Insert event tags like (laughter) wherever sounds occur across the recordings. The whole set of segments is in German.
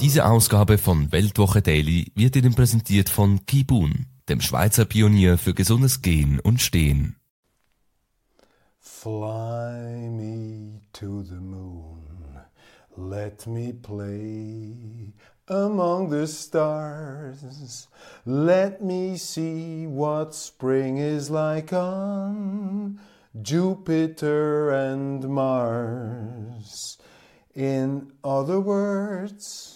Diese Ausgabe von Weltwoche Daily wird Ihnen präsentiert von Kibun. dem Schweizer Pionier für gesundes Gehen und Stehen. Fly me to the moon, let me play among the stars. Let me see what spring is like on Jupiter and Mars. In other words,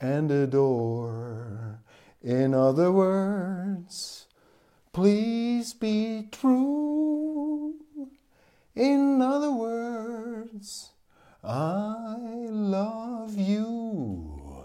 and adore. In other words, Please be true. In other words, I love you.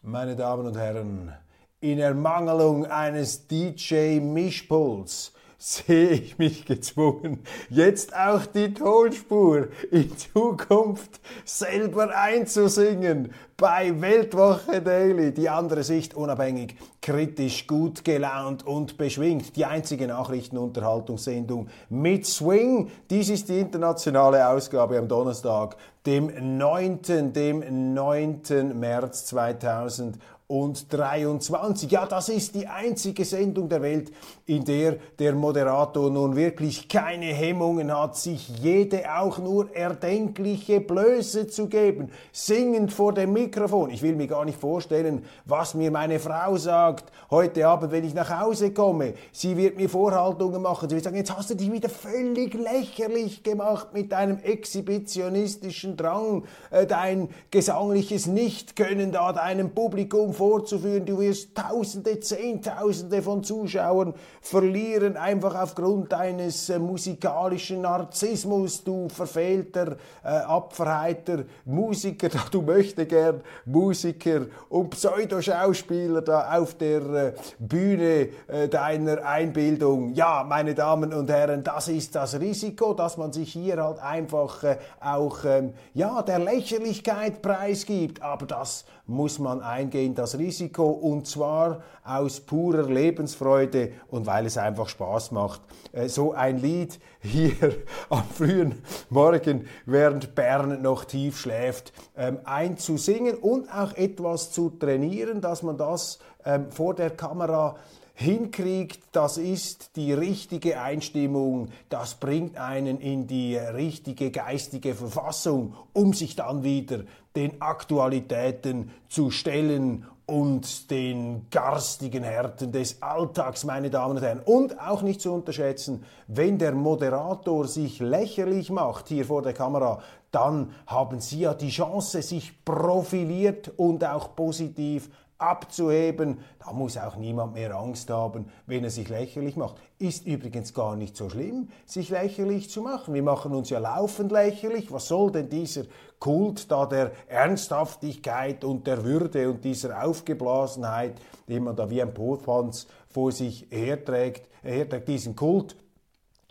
Meine Damen und Herren, in Ermangelung eines DJ-Mischpuls sehe ich mich gezwungen, jetzt auch die Tonspur in Zukunft selber einzusingen bei Weltwoche Daily. Die andere Sicht unabhängig, kritisch, gut gelaunt und beschwingt. Die einzige Nachrichtenunterhaltungssendung mit Swing. Dies ist die internationale Ausgabe am Donnerstag, dem 9. dem 9. März 2000 und 23. Ja, das ist die einzige Sendung der Welt, in der der Moderator nun wirklich keine Hemmungen hat, sich jede auch nur erdenkliche Blöße zu geben, singend vor dem Mikrofon. Ich will mir gar nicht vorstellen, was mir meine Frau sagt heute Abend, wenn ich nach Hause komme. Sie wird mir Vorhaltungen machen. Sie wird sagen, jetzt hast du dich wieder völlig lächerlich gemacht mit deinem exhibitionistischen Drang, äh, dein gesangliches Nichtkönnen da deinem Publikum vorzuführen. Du wirst Tausende, Zehntausende von Zuschauern verlieren, einfach aufgrund deines äh, musikalischen Narzissmus, du verfehlter, äh, abverheiter Musiker, (laughs) du möchtest gern Musiker und Pseudoschauspieler da auf der äh, Bühne äh, deiner Einbildung. Ja, meine Damen und Herren, das ist das Risiko, dass man sich hier halt einfach äh, auch ähm, ja, der Lächerlichkeit preisgibt. Aber das muss man eingehen, das Risiko, und zwar aus purer Lebensfreude und weil es einfach Spaß macht. Äh, so ein Lied (laughs) hier am frühen Morgen, während Bern noch tief schläft, ähm, einzusingen und auch etwas zu trainieren, dass man das ähm, vor der Kamera hinkriegt, das ist die richtige Einstimmung, das bringt einen in die richtige geistige Verfassung, um sich dann wieder den Aktualitäten zu stellen und den garstigen Härten des Alltags, meine Damen und Herren. Und auch nicht zu unterschätzen, wenn der Moderator sich lächerlich macht hier vor der Kamera, dann haben Sie ja die Chance, sich profiliert und auch positiv abzuheben. Da muss auch niemand mehr Angst haben, wenn er sich lächerlich macht. Ist übrigens gar nicht so schlimm, sich lächerlich zu machen. Wir machen uns ja laufend lächerlich. Was soll denn dieser Kult da der Ernsthaftigkeit und der Würde und dieser Aufgeblasenheit, den man da wie ein Popanz vor sich herträgt, herträgt diesen Kult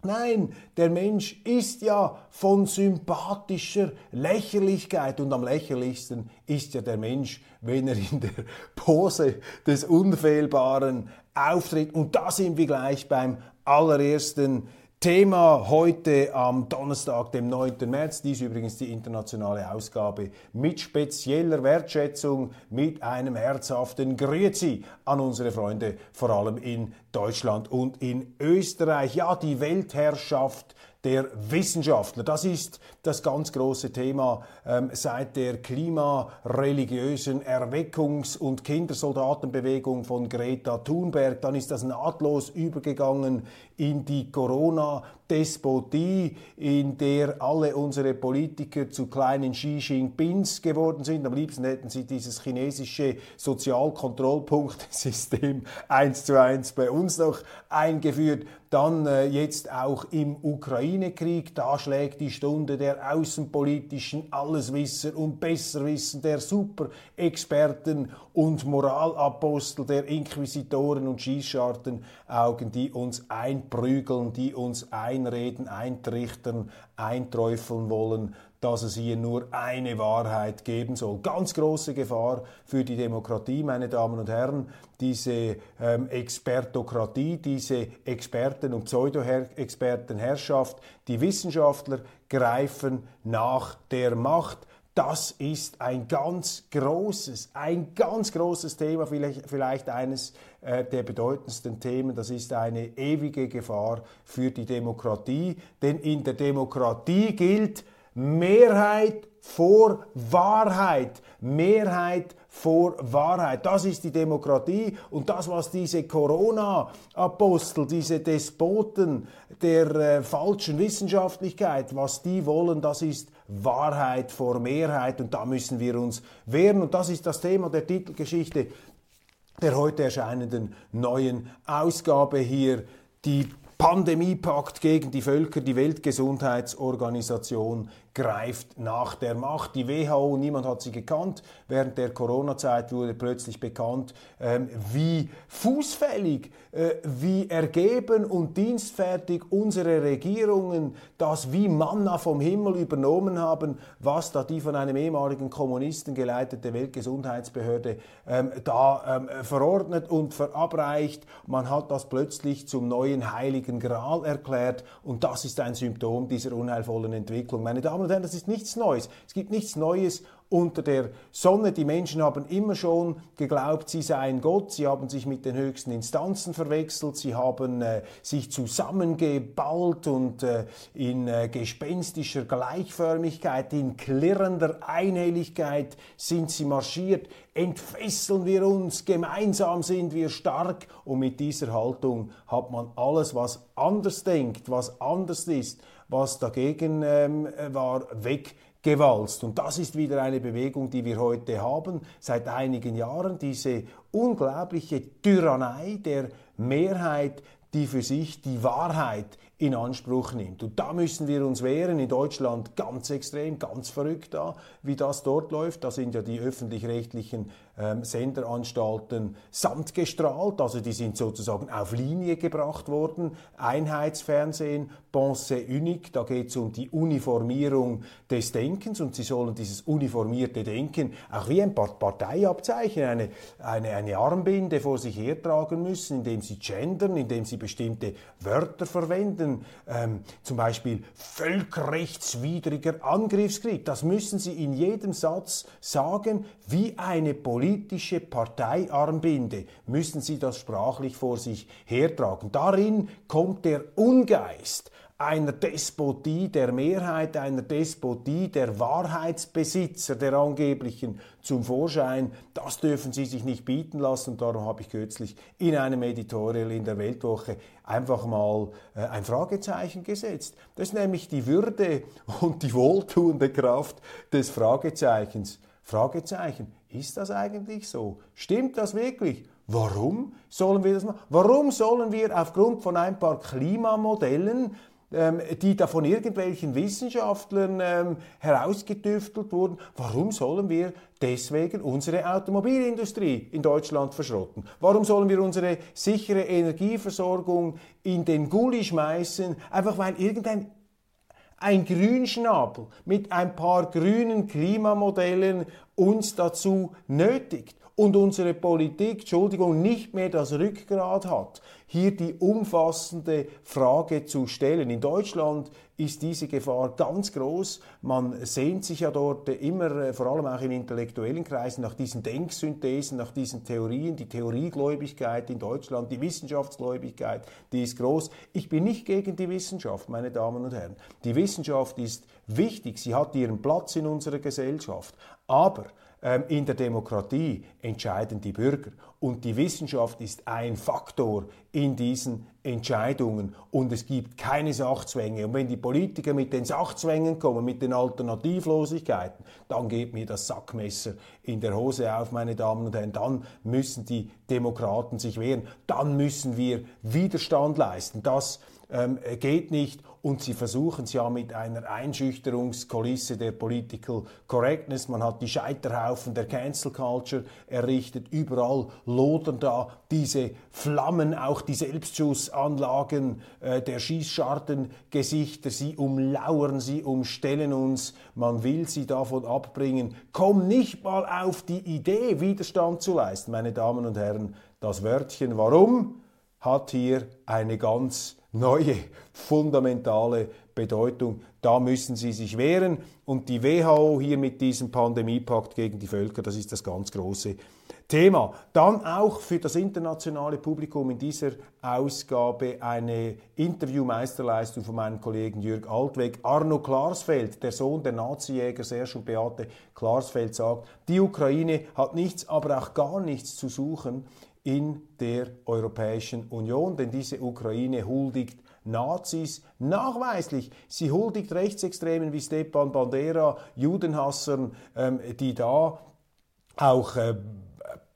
Nein, der Mensch ist ja von sympathischer Lächerlichkeit und am lächerlichsten ist ja der Mensch, wenn er in der Pose des Unfehlbaren auftritt. Und da sind wir gleich beim allerersten Thema heute am Donnerstag, dem 9. März. Dies übrigens die internationale Ausgabe mit spezieller Wertschätzung, mit einem herzhaften Grüezi an unsere Freunde, vor allem in Deutschland und in Österreich. Ja, die Weltherrschaft der Wissenschaftler. Das ist das ganz große Thema ähm, seit der klimareligiösen Erweckungs- und Kindersoldatenbewegung von Greta Thunberg. Dann ist das nahtlos übergegangen in die Corona-Despotie, in der alle unsere Politiker zu kleinen Xi Jinpings geworden sind. Am liebsten hätten sie dieses chinesische Sozialkontrollpunktsystem (laughs) eins zu eins bei uns noch eingeführt. Dann äh, jetzt auch im Ukraine-Krieg, da schlägt die Stunde der außenpolitischen Alleswisser und Besserwisser, der Superexperten und Moralapostel, der Inquisitoren und Schießschartenaugen, die uns einprügeln, die uns einreden, eintrichtern, einträufeln wollen, dass es hier nur eine Wahrheit geben soll. Ganz große Gefahr für die Demokratie, meine Damen und Herren, diese ähm, Expertokratie, diese Experten- und Pseudo-Expertenherrschaft. Die Wissenschaftler greifen nach der Macht. Das ist ein ganz großes, ein ganz großes Thema, vielleicht, vielleicht eines der bedeutendsten Themen. Das ist eine ewige Gefahr für die Demokratie, denn in der Demokratie gilt, Mehrheit vor Wahrheit. Mehrheit vor Wahrheit. Das ist die Demokratie und das, was diese Corona-Apostel, diese Despoten der äh, falschen Wissenschaftlichkeit, was die wollen, das ist Wahrheit vor Mehrheit und da müssen wir uns wehren. Und das ist das Thema der Titelgeschichte der heute erscheinenden neuen Ausgabe hier. Die Pandemiepakt gegen die Völker, die Weltgesundheitsorganisation greift nach der Macht. Die WHO, niemand hat sie gekannt. Während der Corona-Zeit wurde plötzlich bekannt, ähm, wie fußfällig, äh, wie ergeben und dienstfertig unsere Regierungen das wie Manna vom Himmel übernommen haben, was da die von einem ehemaligen Kommunisten geleitete Weltgesundheitsbehörde ähm, da ähm, verordnet und verabreicht. Man hat das plötzlich zum neuen heiligen Gral erklärt und das ist ein Symptom dieser unheilvollen Entwicklung. Meine Damen und das ist nichts Neues. Es gibt nichts Neues unter der Sonne. Die Menschen haben immer schon geglaubt, sie seien Gott. Sie haben sich mit den höchsten Instanzen verwechselt. Sie haben äh, sich zusammengeballt und äh, in äh, gespenstischer Gleichförmigkeit, in klirrender Einhelligkeit sind sie marschiert. Entfesseln wir uns, gemeinsam sind wir stark. Und mit dieser Haltung hat man alles, was anders denkt, was anders ist, was dagegen ähm, war, weggewalzt. Und das ist wieder eine Bewegung, die wir heute haben, seit einigen Jahren, diese unglaubliche Tyrannei der Mehrheit, die für sich die Wahrheit in Anspruch nimmt. Und da müssen wir uns wehren. In Deutschland ganz extrem, ganz verrückt da, wie das dort läuft. Da sind ja die öffentlich-rechtlichen ähm, Senderanstalten samtgestrahlt, also die sind sozusagen auf Linie gebracht worden. Einheitsfernsehen, Pensée unique, da geht es um die Uniformierung des Denkens und sie sollen dieses uniformierte Denken auch wie ein Parteiabzeichen, eine, eine, eine Armbinde vor sich hertragen müssen, indem sie gendern, indem sie bestimmte Wörter verwenden, ähm, zum Beispiel völkerrechtswidriger Angriffskrieg. Das müssen sie in jedem Satz sagen, wie eine politische Parteiarmbinde müssen sie das sprachlich vor sich hertragen. Darin kommt der Ungeist einer Despotie der Mehrheit, einer Despotie der Wahrheitsbesitzer, der angeblichen zum Vorschein. Das dürfen Sie sich nicht bieten lassen und darum habe ich kürzlich in einem Editorial in der Weltwoche einfach mal äh, ein Fragezeichen gesetzt. Das ist nämlich die Würde und die wohltuende Kraft des Fragezeichens. Fragezeichen, ist das eigentlich so? Stimmt das wirklich? Warum sollen wir das machen? Warum sollen wir aufgrund von ein paar Klimamodellen ähm, die da von irgendwelchen Wissenschaftlern ähm, herausgetüftelt wurden. Warum sollen wir deswegen unsere Automobilindustrie in Deutschland verschrotten? Warum sollen wir unsere sichere Energieversorgung in den Gully schmeißen, einfach weil irgendein ein Grünschnabel mit ein paar grünen Klimamodellen uns dazu nötigt? und unsere Politik, Entschuldigung, nicht mehr das Rückgrat hat, hier die umfassende Frage zu stellen. In Deutschland ist diese Gefahr ganz groß. Man sehnt sich ja dort immer, äh, vor allem auch in intellektuellen Kreisen, nach diesen Denksynthesen, nach diesen Theorien. Die Theoriegläubigkeit in Deutschland, die Wissenschaftsgläubigkeit, die ist groß. Ich bin nicht gegen die Wissenschaft, meine Damen und Herren. Die Wissenschaft ist wichtig, sie hat ihren Platz in unserer Gesellschaft. Aber ähm, in der Demokratie entscheiden die Bürger und die Wissenschaft ist ein Faktor in diesen Entscheidungen und es gibt keine Sachzwänge. Und wenn die Politiker mit den Sachzwängen kommen, mit den Alternativlosigkeiten, dann geht mir das Sackmesser in der Hose auf, meine Damen und Herren. Dann müssen die Demokraten sich wehren. Dann müssen wir Widerstand leisten. Das ähm, geht nicht und sie versuchen es ja mit einer Einschüchterungskulisse der Political Correctness. Man hat die Scheiterhaufen der Cancel Culture errichtet. Überall lodern da diese Flammen, auch die Selbstschussanlagen äh, der Schießschartengesichter. Sie umlauern, sie umstellen uns. Man will sie davon abbringen. Komm nicht mal auf die Idee, Widerstand zu leisten, meine Damen und Herren. Das Wörtchen warum hat hier eine ganz neue, fundamentale Bedeutung. Da müssen sie sich wehren. Und die WHO hier mit diesem Pandemiepakt gegen die Völker, das ist das ganz große Thema. Dann auch für das internationale Publikum in dieser Ausgabe eine Interviewmeisterleistung von meinem Kollegen Jürg Altweg. Arno Klarsfeld, der Sohn der Nazijäger Serge und Beate Klarsfeld, sagt, die Ukraine hat nichts, aber auch gar nichts zu suchen in der Europäischen Union, denn diese Ukraine huldigt Nazis nachweislich. Sie huldigt Rechtsextremen wie Stepan Bandera, Judenhassern, ähm, die da auch äh,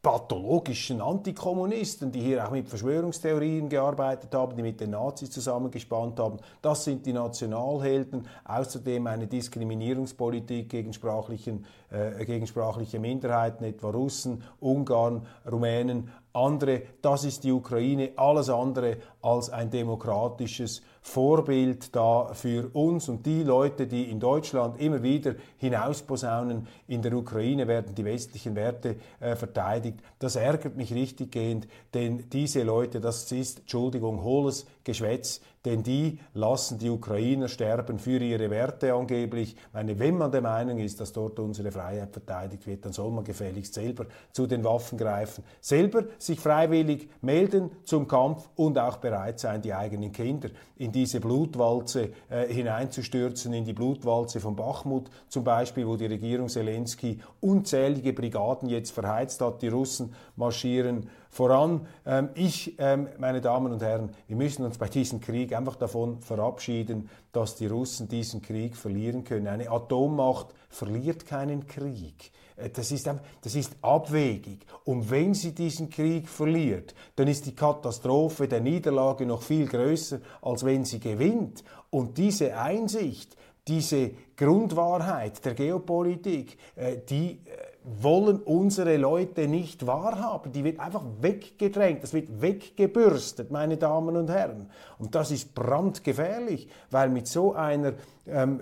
pathologischen Antikommunisten, die hier auch mit Verschwörungstheorien gearbeitet haben, die mit den Nazis zusammengespannt haben. Das sind die Nationalhelden. Außerdem eine Diskriminierungspolitik gegen, sprachlichen, äh, gegen sprachliche Minderheiten, etwa Russen, Ungarn, Rumänen, andere. Das ist die Ukraine. Alles andere als ein demokratisches Vorbild da für uns und die Leute, die in Deutschland immer wieder hinausposaunen, in der Ukraine werden die westlichen Werte äh, verteidigt. Das ärgert mich richtig gehend, denn diese Leute, das ist, Entschuldigung, hohles Geschwätz, denn die lassen die Ukrainer sterben für ihre Werte angeblich. Ich meine, wenn man der Meinung ist, dass dort unsere Freiheit verteidigt wird, dann soll man gefälligst selber zu den Waffen greifen, selber sich freiwillig melden zum Kampf und auch bereit sein, die eigenen Kinder in diese Blutwalze äh, hineinzustürzen, in die Blutwalze von Bachmut zum Beispiel, wo die Regierung Zelensky unzählige Brigaden jetzt verheizt hat. Die Russen marschieren voran. Ähm, ich, ähm, meine Damen und Herren, wir müssen uns bei diesem Krieg einfach davon verabschieden, dass die Russen diesen Krieg verlieren können. Eine Atommacht verliert keinen Krieg. Äh, das ist, das ist abwegig. Und wenn sie diesen Krieg verliert, dann ist die Katastrophe der Niederlage noch viel größer, als wenn sie gewinnt. Und diese Einsicht, diese Grundwahrheit der Geopolitik, äh, die äh, wollen unsere Leute nicht wahrhaben. Die wird einfach weggedrängt, das wird weggebürstet, meine Damen und Herren. Und das ist brandgefährlich, weil mit so einer ähm,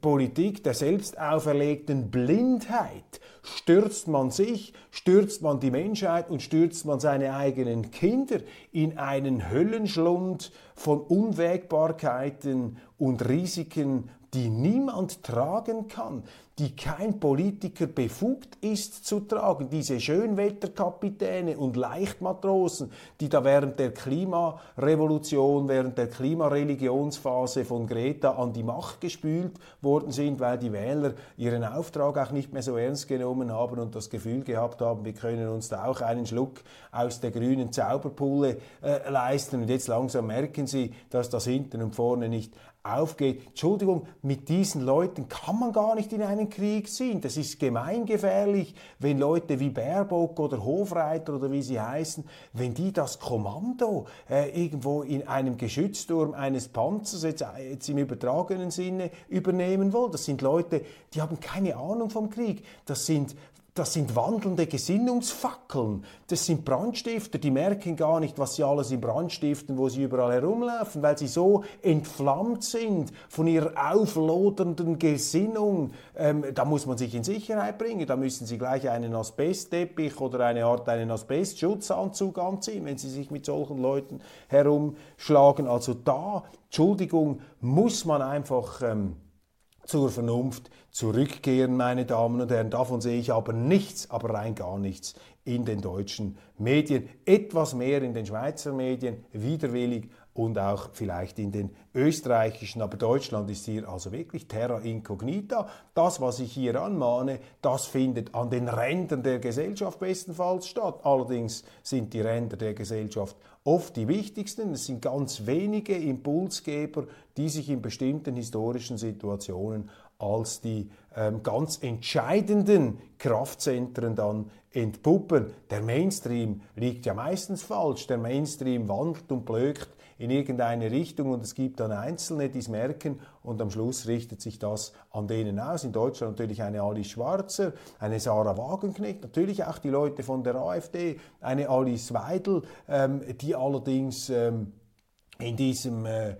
Politik der selbst auferlegten Blindheit stürzt man sich, stürzt man die Menschheit und stürzt man seine eigenen Kinder in einen Höllenschlund von Unwägbarkeiten und Risiken, die niemand tragen kann die kein Politiker befugt ist zu tragen. Diese Schönwetterkapitäne und Leichtmatrosen, die da während der Klimarevolution, während der Klimareligionsphase von Greta an die Macht gespült worden sind, weil die Wähler ihren Auftrag auch nicht mehr so ernst genommen haben und das Gefühl gehabt haben, wir können uns da auch einen Schluck aus der grünen Zauberpulle äh, leisten. Und jetzt langsam merken sie, dass das hinten und vorne nicht aufgeht. Entschuldigung, mit diesen Leuten kann man gar nicht in einen Krieg ziehen. Das ist gemeingefährlich, wenn Leute wie Baerbock oder Hofreiter oder wie sie heißen, wenn die das Kommando äh, irgendwo in einem Geschützturm eines Panzers jetzt, äh, jetzt im übertragenen Sinne übernehmen wollen. Das sind Leute, die haben keine Ahnung vom Krieg. Das sind das sind wandelnde Gesinnungsfackeln. Das sind Brandstifter, die merken gar nicht, was sie alles in Brand stiften, wo sie überall herumlaufen, weil sie so entflammt sind von ihrer auflodernden Gesinnung. Ähm, da muss man sich in Sicherheit bringen. Da müssen sie gleich einen Asbestteppich oder eine Art einen Asbestschutzanzug anziehen, wenn sie sich mit solchen Leuten herumschlagen. Also da, Entschuldigung, muss man einfach ähm, zur Vernunft zurückkehren, meine Damen und Herren. Davon sehe ich aber nichts, aber rein gar nichts in den deutschen Medien. Etwas mehr in den Schweizer Medien, widerwillig und auch vielleicht in den österreichischen. Aber Deutschland ist hier also wirklich terra incognita. Das, was ich hier anmahne, das findet an den Rändern der Gesellschaft bestenfalls statt. Allerdings sind die Ränder der Gesellschaft oft die wichtigsten. Es sind ganz wenige Impulsgeber, die sich in bestimmten historischen Situationen als die ähm, ganz entscheidenden Kraftzentren dann entpuppen. Der Mainstream liegt ja meistens falsch. Der Mainstream wandelt und blökt in irgendeine Richtung und es gibt dann Einzelne, die es merken und am Schluss richtet sich das an denen aus. In Deutschland natürlich eine Alice Schwarzer, eine Sarah Wagenknecht, natürlich auch die Leute von der AfD, eine Alice Weidel, ähm, die allerdings ähm, in diesem äh,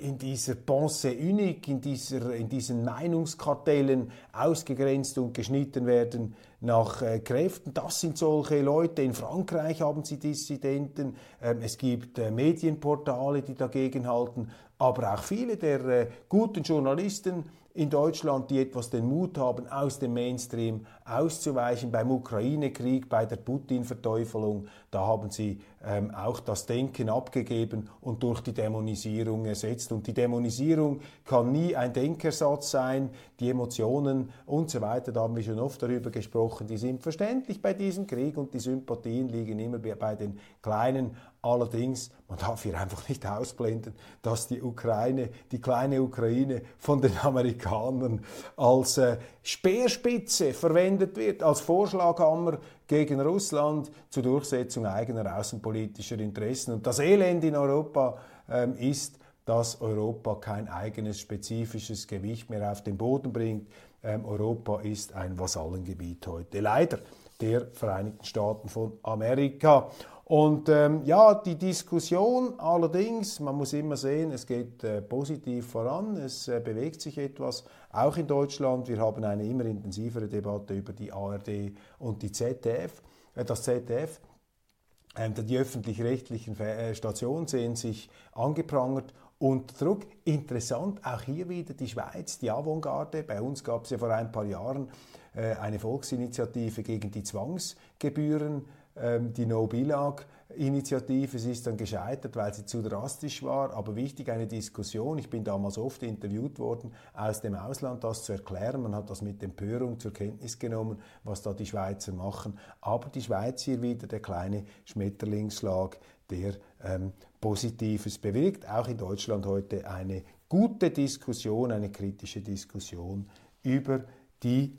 in dieser Pensée unique, in, dieser, in diesen Meinungskartellen ausgegrenzt und geschnitten werden nach äh, Kräften. Das sind solche Leute. In Frankreich haben sie Dissidenten. Ähm, es gibt äh, Medienportale, die dagegen halten. Aber auch viele der äh, guten Journalisten in Deutschland, die etwas den Mut haben, aus dem Mainstream auszuweichen. Beim Ukraine-Krieg, bei der Putin-Verteufelung, da haben sie ähm, auch das Denken abgegeben und durch die Dämonisierung ersetzt. Und die Dämonisierung kann nie ein Denkersatz sein. Die Emotionen und so weiter, da haben wir schon oft darüber gesprochen, die sind verständlich bei diesem Krieg und die Sympathien liegen immer bei den Kleinen. Allerdings, man darf hier einfach nicht ausblenden, dass die Ukraine, die kleine Ukraine von den Amerikanern als äh, Speerspitze verwendet wird, als Vorschlaghammer gegen Russland zur Durchsetzung eigener außenpolitischer Interessen. Und das Elend in Europa ähm, ist, dass Europa kein eigenes spezifisches Gewicht mehr auf den Boden bringt. Ähm, Europa ist ein Vasallengebiet heute, leider der Vereinigten Staaten von Amerika. Und ähm, ja, die Diskussion allerdings, man muss immer sehen, es geht äh, positiv voran, es äh, bewegt sich etwas, auch in Deutschland. Wir haben eine immer intensivere Debatte über die ARD und die ZDF, äh, das ZDF. Ähm, die öffentlich-rechtlichen äh, Stationen sehen sich angeprangert und Druck. Interessant, auch hier wieder die Schweiz, die Avantgarde. Bei uns gab es ja vor ein paar Jahren äh, eine Volksinitiative gegen die Zwangsgebühren ähm, die No-Billag-Initiative. Sie ist dann gescheitert, weil sie zu drastisch war. Aber wichtig, eine Diskussion. Ich bin damals oft interviewt worden, aus dem Ausland das zu erklären. Man hat das mit Empörung zur Kenntnis genommen, was da die Schweizer machen. Aber die Schweiz hier wieder, der kleine Schmetterlingsschlag, der ähm, Positives bewirkt. Auch in Deutschland heute eine gute Diskussion, eine kritische Diskussion über die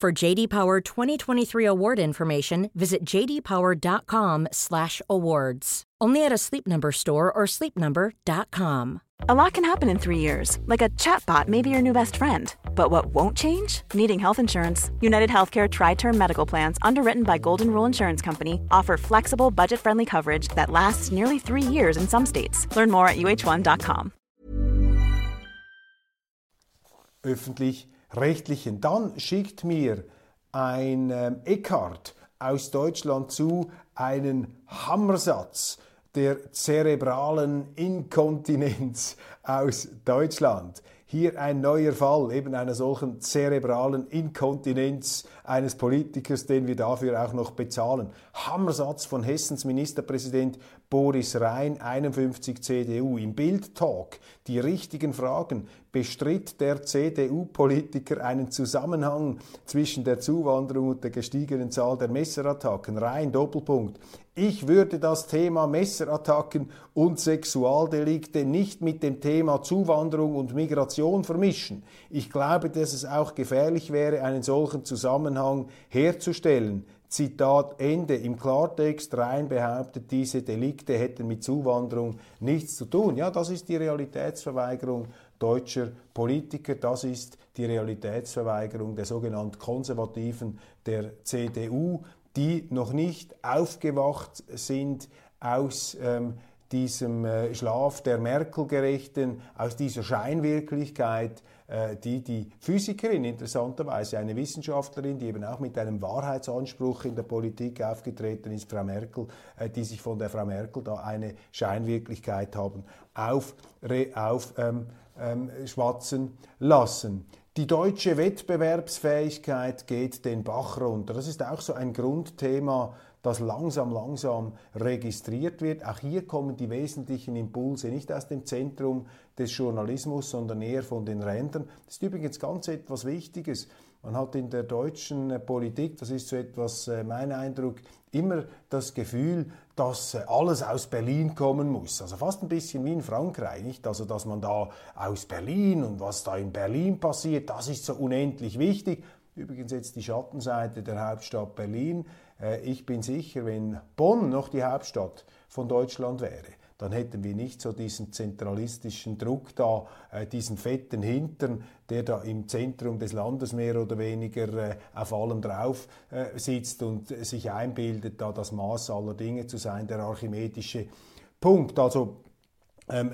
For JD Power 2023 award information, visit jdpower.com/awards. Only at a Sleep Number store or sleepnumber.com. A lot can happen in three years, like a chatbot may be your new best friend. But what won't change? Needing health insurance. United Healthcare Tri-Term Medical Plans, underwritten by Golden Rule Insurance Company, offer flexible, budget-friendly coverage that lasts nearly three years in some states. Learn more at uh1.com. Öffentlich rechtlichen. Dann schickt mir ein ähm, Eckart aus Deutschland zu einen Hammersatz der zerebralen Inkontinenz (laughs) aus Deutschland. Hier ein neuer Fall eben einer solchen zerebralen Inkontinenz eines Politikers, den wir dafür auch noch bezahlen. Hammersatz von Hessens Ministerpräsident Boris Rhein, 51 CDU. Im Bild-Talk die richtigen Fragen. Bestritt der CDU-Politiker einen Zusammenhang zwischen der Zuwanderung und der gestiegenen Zahl der Messerattacken? Rhein, Doppelpunkt. Ich würde das Thema Messerattacken und Sexualdelikte nicht mit dem Thema Zuwanderung und Migration vermischen. Ich glaube, dass es auch gefährlich wäre, einen solchen Zusammenhang herzustellen. Zitat Ende. Im Klartext rein behauptet, diese Delikte hätten mit Zuwanderung nichts zu tun. Ja, das ist die Realitätsverweigerung deutscher Politiker. Das ist die Realitätsverweigerung der sogenannten Konservativen der CDU, die noch nicht aufgewacht sind aus ähm, diesem äh, Schlaf der Merkel-Gerechten, aus dieser Scheinwirklichkeit, die die Physikerin, interessanterweise eine Wissenschaftlerin, die eben auch mit einem Wahrheitsanspruch in der Politik aufgetreten ist, Frau Merkel, äh, die sich von der Frau Merkel da eine Scheinwirklichkeit haben aufschwatzen auf, ähm, ähm, lassen. Die deutsche Wettbewerbsfähigkeit geht den Bach runter. Das ist auch so ein Grundthema das langsam, langsam registriert wird. Auch hier kommen die wesentlichen Impulse nicht aus dem Zentrum des Journalismus, sondern eher von den Rändern. Das ist übrigens ganz etwas Wichtiges. Man hat in der deutschen Politik, das ist so etwas äh, mein Eindruck, immer das Gefühl, dass äh, alles aus Berlin kommen muss. Also fast ein bisschen wie in Frankreich, nicht? Also dass man da aus Berlin und was da in Berlin passiert, das ist so unendlich wichtig. Übrigens jetzt die Schattenseite der Hauptstadt Berlin. Äh, ich bin sicher, wenn Bonn noch die Hauptstadt von Deutschland wäre, dann hätten wir nicht so diesen zentralistischen Druck da, äh, diesen fetten Hintern, der da im Zentrum des Landes mehr oder weniger äh, auf allem drauf sitzt und sich einbildet, da das Maß aller Dinge zu sein, der archimedische Punkt. Also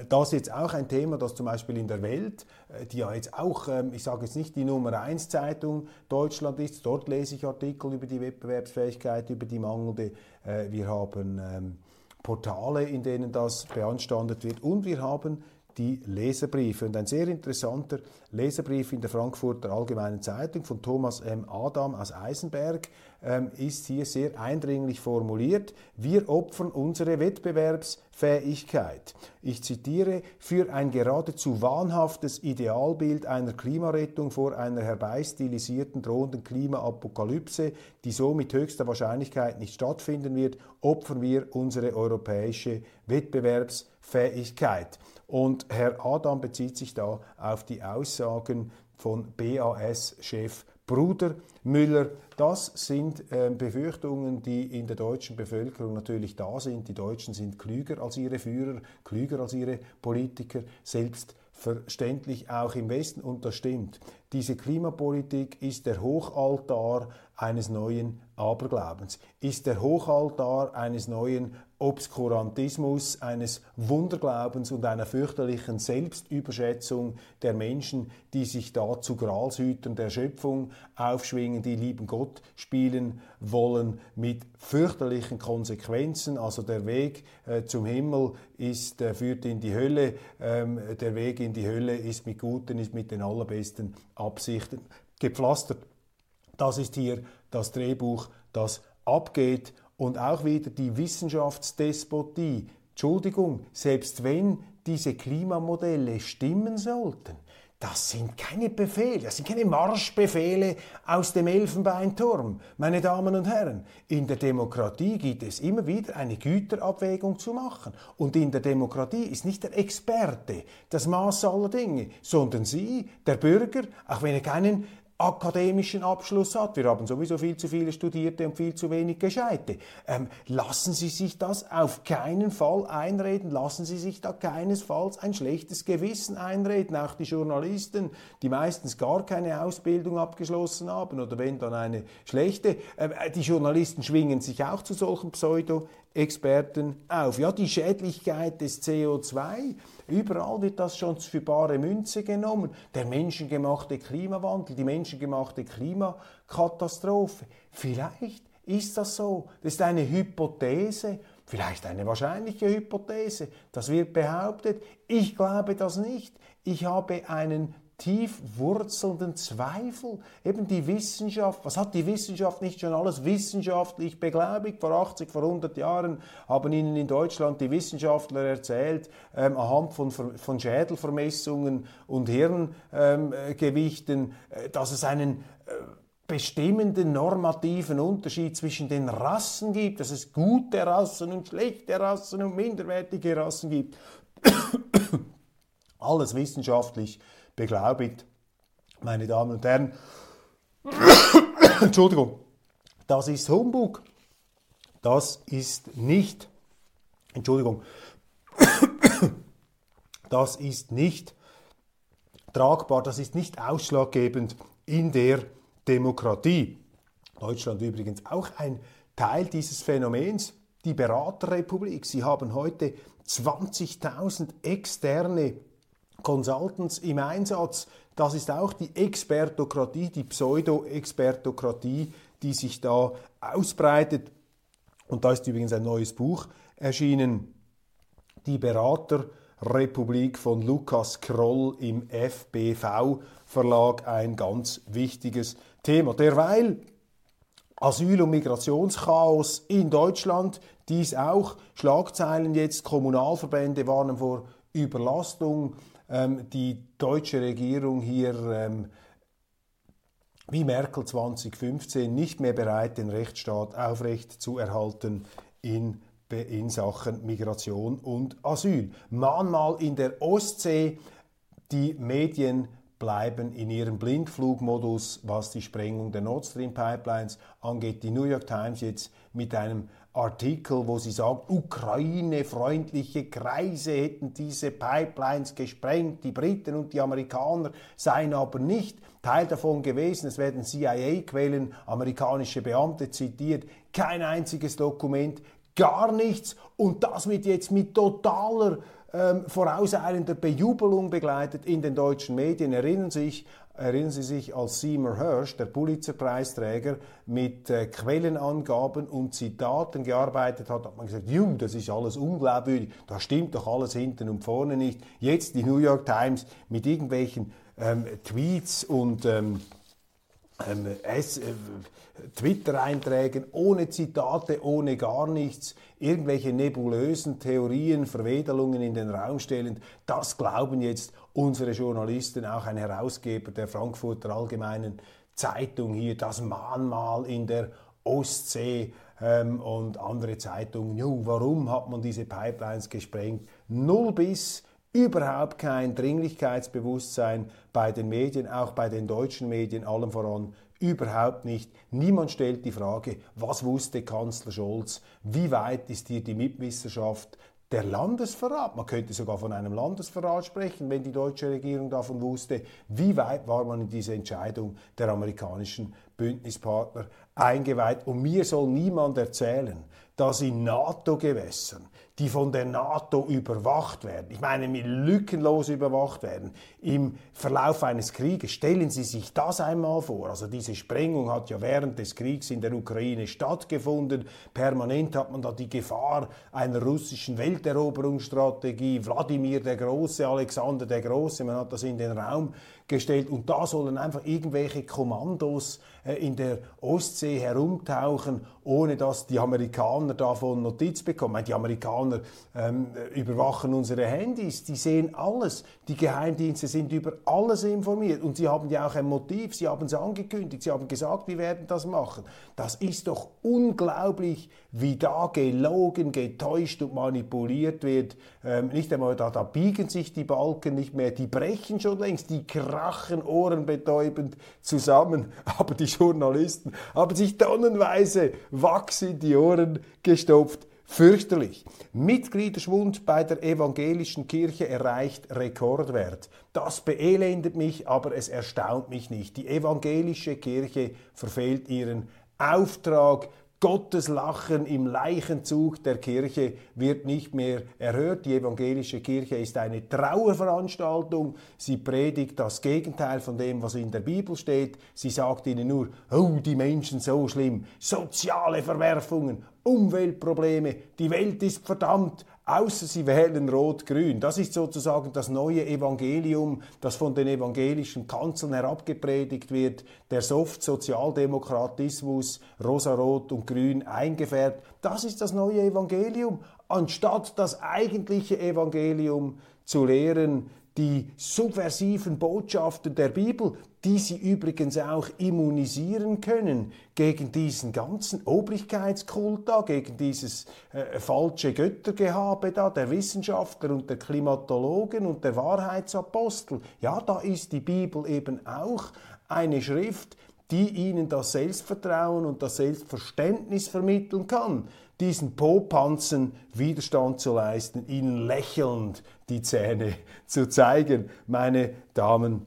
das ist jetzt auch ein Thema, das zum Beispiel in der Welt, äh, die ja jetzt auch, ähm, ich sage jetzt nicht die Nummer 1 Zeitung Deutschland ist, dort lese ich Artikel über die Wettbewerbsfähigkeit, über die mangelnde. Äh, wir haben ähm, Portale, in denen das beanstandet wird und wir haben die Leserbriefe. Und ein sehr interessanter Leserbrief in der Frankfurter Allgemeinen Zeitung von Thomas M. Adam aus Eisenberg ähm, ist hier sehr eindringlich formuliert. Wir opfern unsere Wettbewerbsfähigkeit. Ich zitiere, für ein geradezu wahnhaftes Idealbild einer Klimarettung vor einer herbeistilisierten drohenden Klimaapokalypse, die so mit höchster Wahrscheinlichkeit nicht stattfinden wird, opfern wir unsere europäische Wettbewerbsfähigkeit. Und Herr Adam bezieht sich da auf die Aussagen von BAS-Chef Bruder Müller. Das sind äh, Befürchtungen, die in der deutschen Bevölkerung natürlich da sind. Die Deutschen sind klüger als ihre Führer, klüger als ihre Politiker, selbstverständlich auch im Westen. Und das stimmt. Diese Klimapolitik ist der Hochaltar eines neuen Aberglaubens, ist der Hochaltar eines neuen Obskurantismus, eines Wunderglaubens und einer fürchterlichen Selbstüberschätzung der Menschen, die sich da zu Gralshütern der Schöpfung aufschwingen, die lieben Gott spielen wollen mit fürchterlichen Konsequenzen. Also der Weg äh, zum Himmel ist, äh, führt in die Hölle, ähm, der Weg in die Hölle ist mit guten, ist mit den allerbesten Absichten gepflastert. Das ist hier das Drehbuch, das abgeht und auch wieder die Wissenschaftsdespotie. Entschuldigung, selbst wenn diese Klimamodelle stimmen sollten, das sind keine Befehle, das sind keine Marschbefehle aus dem Elfenbeinturm, meine Damen und Herren. In der Demokratie gibt es immer wieder eine Güterabwägung zu machen. Und in der Demokratie ist nicht der Experte das Maß aller Dinge, sondern Sie, der Bürger, auch wenn er keinen akademischen Abschluss hat. Wir haben sowieso viel zu viele Studierte und viel zu wenig Gescheite. Ähm, lassen Sie sich das auf keinen Fall einreden. Lassen Sie sich da keinesfalls ein schlechtes Gewissen einreden. Auch die Journalisten, die meistens gar keine Ausbildung abgeschlossen haben oder wenn dann eine schlechte. Äh, die Journalisten schwingen sich auch zu solchen Pseudo Experten auf. Ja, die Schädlichkeit des CO2, überall wird das schon für bare Münze genommen. Der menschengemachte Klimawandel, die menschengemachte Klimakatastrophe. Vielleicht ist das so. Das ist eine Hypothese, vielleicht eine wahrscheinliche Hypothese. Das wird behauptet. Ich glaube das nicht. Ich habe einen tief wurzelnden Zweifel. Eben die Wissenschaft, was hat die Wissenschaft nicht schon alles wissenschaftlich beglaubigt? Vor 80, vor 100 Jahren haben Ihnen in Deutschland die Wissenschaftler erzählt, ähm, anhand von, von Schädelvermessungen und Hirngewichten, äh, dass es einen äh, bestimmenden normativen Unterschied zwischen den Rassen gibt, dass es gute Rassen und schlechte Rassen und minderwertige Rassen gibt. (coughs) Alles wissenschaftlich beglaubigt, meine Damen und Herren. (coughs) Entschuldigung, das ist Humbug. Das ist nicht, Entschuldigung, (coughs) das ist nicht tragbar, das ist nicht ausschlaggebend in der Demokratie. Deutschland übrigens auch ein Teil dieses Phänomens, die Beraterrepublik. Sie haben heute 20.000 externe Consultants im Einsatz. Das ist auch die Expertokratie, die Pseudo-Expertokratie, die sich da ausbreitet. Und da ist übrigens ein neues Buch erschienen, die Beraterrepublik von Lukas Kroll im FBV Verlag, ein ganz wichtiges Thema. Derweil Asyl- und Migrationschaos in Deutschland, dies auch. Schlagzeilen jetzt, Kommunalverbände warnen vor Überlastung. Ähm, die deutsche Regierung hier ähm, wie Merkel 2015 nicht mehr bereit, den Rechtsstaat aufrecht zu erhalten in, in Sachen Migration und Asyl. Mahnmal in der Ostsee, die Medien bleiben in ihrem Blindflugmodus, was die Sprengung der Nord Stream Pipelines angeht. Die New York Times jetzt mit einem Artikel, wo sie sagt, Ukraine-freundliche Kreise hätten diese Pipelines gesprengt, die Briten und die Amerikaner seien aber nicht Teil davon gewesen. Es werden CIA-Quellen, amerikanische Beamte zitiert, kein einziges Dokument, gar nichts und das wird jetzt mit totaler ähm, vorauseilender Bejubelung begleitet in den deutschen Medien. Erinnern Sie sich, erinnern Sie sich, als Seymour Hirsch, der Pulitzer-Preisträger, mit äh, Quellenangaben und Zitaten gearbeitet hat, hat man gesagt, Juh, das ist alles unglaubwürdig, da stimmt doch alles hinten und vorne nicht. Jetzt die New York Times mit irgendwelchen ähm, Tweets und ähm, ähm, äh, Twitter-Einträgen ohne Zitate, ohne gar nichts, irgendwelche nebulösen Theorien, Verwedelungen in den Raum stellend, das glauben jetzt unsere Journalisten, auch ein Herausgeber der Frankfurter Allgemeinen Zeitung hier, das Mahnmal in der Ostsee ähm, und andere Zeitungen. Jo, warum hat man diese Pipelines gesprengt? Null bis überhaupt kein Dringlichkeitsbewusstsein bei den Medien, auch bei den deutschen Medien, allem voran überhaupt nicht. Niemand stellt die Frage, was wusste Kanzler Scholz, wie weit ist hier die Mitwisserschaft der Landesverrat. Man könnte sogar von einem Landesverrat sprechen, wenn die deutsche Regierung davon wusste, wie weit war man in diese Entscheidung der amerikanischen Bündnispartner eingeweiht. Und mir soll niemand erzählen, dass in NATO-Gewässern die von der NATO überwacht werden, ich meine, lückenlos überwacht werden, im Verlauf eines Krieges. Stellen Sie sich das einmal vor. Also diese Sprengung hat ja während des Kriegs in der Ukraine stattgefunden. Permanent hat man da die Gefahr einer russischen Welteroberungsstrategie. Wladimir der Große, Alexander der Große, man hat das in den Raum gestellt und da sollen einfach irgendwelche Kommandos in der Ostsee herumtauchen, ohne dass die Amerikaner davon Notiz bekommen. Die Amerikaner ähm, überwachen unsere Handys, die sehen alles. Die Geheimdienste sind über alles informiert und sie haben ja auch ein Motiv, sie haben es angekündigt, sie haben gesagt, wir werden das machen. Das ist doch unglaublich, wie da gelogen, getäuscht und manipuliert wird. Ähm, nicht einmal da, da biegen sich die Balken nicht mehr, die brechen schon längst, die krachen ohrenbetäubend zusammen. (laughs) Aber die Journalisten haben sich tonnenweise Wachs in die Ohren gestopft. Fürchterlich. Mitgliederschwund bei der evangelischen Kirche erreicht Rekordwert. Das beelendet mich, aber es erstaunt mich nicht. Die evangelische Kirche verfehlt ihren Auftrag, Gottes Lachen im Leichenzug der Kirche wird nicht mehr erhört. Die evangelische Kirche ist eine Trauerveranstaltung. Sie predigt das Gegenteil von dem, was in der Bibel steht. Sie sagt ihnen nur, oh, die Menschen so schlimm, soziale Verwerfungen, Umweltprobleme, die Welt ist verdammt, außer sie wählen Rot-Grün. Das ist sozusagen das neue Evangelium, das von den evangelischen Kanzeln herabgepredigt wird, der Soft-Sozialdemokratismus, rosa-rot und grün eingefärbt. Das ist das neue Evangelium, anstatt das eigentliche Evangelium zu lehren, die subversiven Botschaften der Bibel, die sie übrigens auch immunisieren können gegen diesen ganzen Obrigkeitskult da, gegen dieses äh, falsche Göttergehabe da, der Wissenschaftler und der Klimatologen und der Wahrheitsapostel. Ja, da ist die Bibel eben auch eine Schrift, die ihnen das Selbstvertrauen und das Selbstverständnis vermitteln kann diesen Popanzen Widerstand zu leisten, ihnen lächelnd die Zähne (laughs) zu zeigen, meine Damen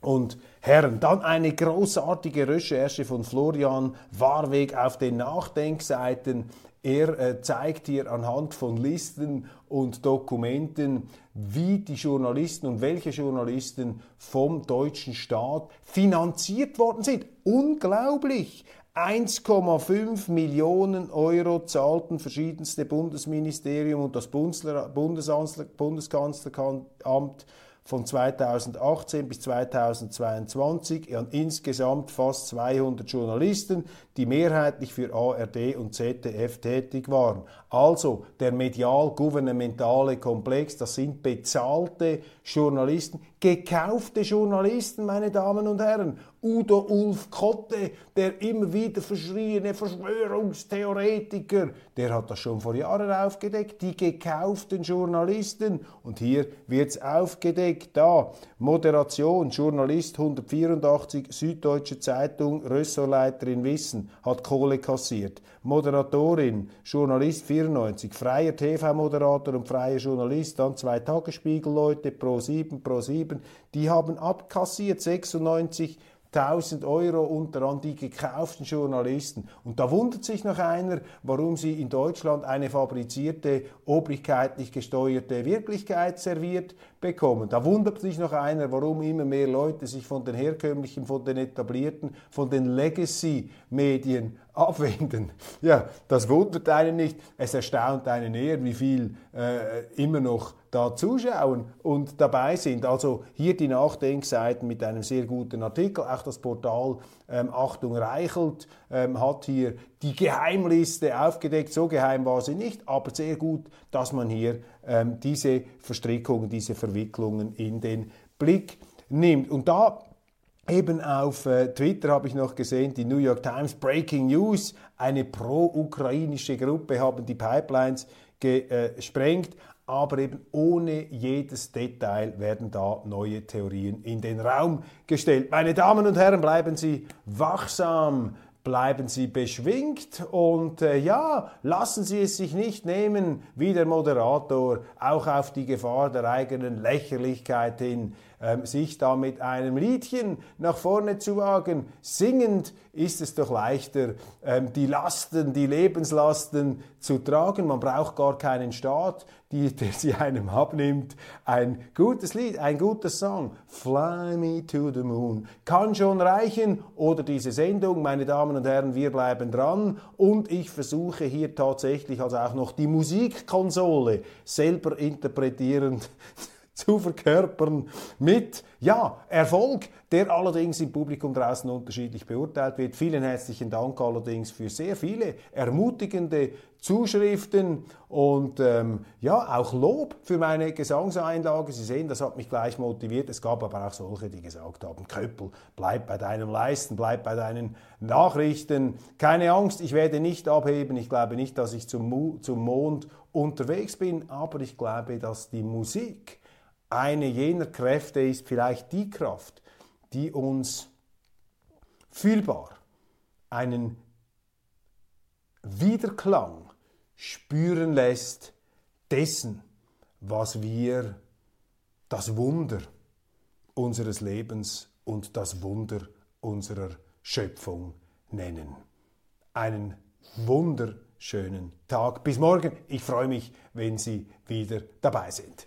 und Herren. Dann eine großartige Recherche von Florian Warweg auf den Nachdenkseiten. Er äh, zeigt hier anhand von Listen und Dokumenten, wie die Journalisten und welche Journalisten vom deutschen Staat finanziert worden sind. Unglaublich! 1,5 Millionen Euro zahlten verschiedenste Bundesministerium und das Bundeskanzleramt von 2018 bis 2022 an insgesamt fast 200 Journalisten, die mehrheitlich für ARD und ZDF tätig waren. Also der medial-gouvernementale Komplex, das sind bezahlte Journalisten, gekaufte Journalisten, meine Damen und Herren. Udo Ulf Kotte, der immer wieder verschriene Verschwörungstheoretiker, der hat das schon vor Jahren aufgedeckt, die gekauften Journalisten. Und hier wird es aufgedeckt, da, Moderation, Journalist 184, Süddeutsche Zeitung, Ressortleiterin Wissen, hat Kohle kassiert. Moderatorin, Journalist 94, freier TV-Moderator und freier Journalist, dann zwei Tagesspiegelleute, Pro 7, Pro 7, die haben abkassiert 96 1000 Euro unter an die gekauften Journalisten. Und da wundert sich noch einer, warum sie in Deutschland eine fabrizierte, obrigkeitlich gesteuerte Wirklichkeit serviert bekommen. Da wundert sich noch einer, warum immer mehr Leute sich von den herkömmlichen, von den etablierten, von den Legacy-Medien abwenden. (laughs) Ja, das wundert einen nicht. Es erstaunt einen eher, wie viel äh, immer noch da zuschauen und dabei sind. Also hier die Nachdenkseiten mit einem sehr guten Artikel. Auch das Portal ähm, Achtung Reichelt ähm, hat hier die Geheimliste aufgedeckt. So geheim war sie nicht, aber sehr gut, dass man hier ähm, diese Verstrickungen, diese Verwicklungen in den Blick nimmt. Und da Eben auf äh, Twitter habe ich noch gesehen, die New York Times Breaking News, eine pro-ukrainische Gruppe haben die Pipelines gesprengt aber eben ohne jedes Detail werden da neue Theorien in den Raum gestellt. Meine Damen und Herren, bleiben Sie wachsam, bleiben Sie beschwingt und äh, ja, lassen Sie es sich nicht nehmen, wie der Moderator, auch auf die Gefahr der eigenen Lächerlichkeit hin, ähm, sich da mit einem Liedchen nach vorne zu wagen. Singend ist es doch leichter, ähm, die Lasten, die Lebenslasten zu tragen. Man braucht gar keinen Staat, die, der sie einem abnimmt. Ein gutes Lied, ein guter Song, Fly Me to the Moon, kann schon reichen. Oder diese Sendung, meine Damen und Herren, wir bleiben dran. Und ich versuche hier tatsächlich also auch noch die Musikkonsole selber interpretierend (laughs) zu verkörpern mit, ja, Erfolg, der allerdings im Publikum draußen unterschiedlich beurteilt wird. Vielen herzlichen Dank allerdings für sehr viele ermutigende Zuschriften und ähm, ja, auch Lob für meine Gesangseinlage. Sie sehen, das hat mich gleich motiviert. Es gab aber auch solche, die gesagt haben, Köppel, bleib bei deinem Leisten, bleib bei deinen Nachrichten. Keine Angst, ich werde nicht abheben. Ich glaube nicht, dass ich zum, zum Mond unterwegs bin, aber ich glaube, dass die Musik, eine jener Kräfte ist vielleicht die Kraft, die uns fühlbar einen Wiederklang spüren lässt dessen, was wir das Wunder unseres Lebens und das Wunder unserer Schöpfung nennen. Einen wunderschönen Tag. Bis morgen. Ich freue mich, wenn Sie wieder dabei sind.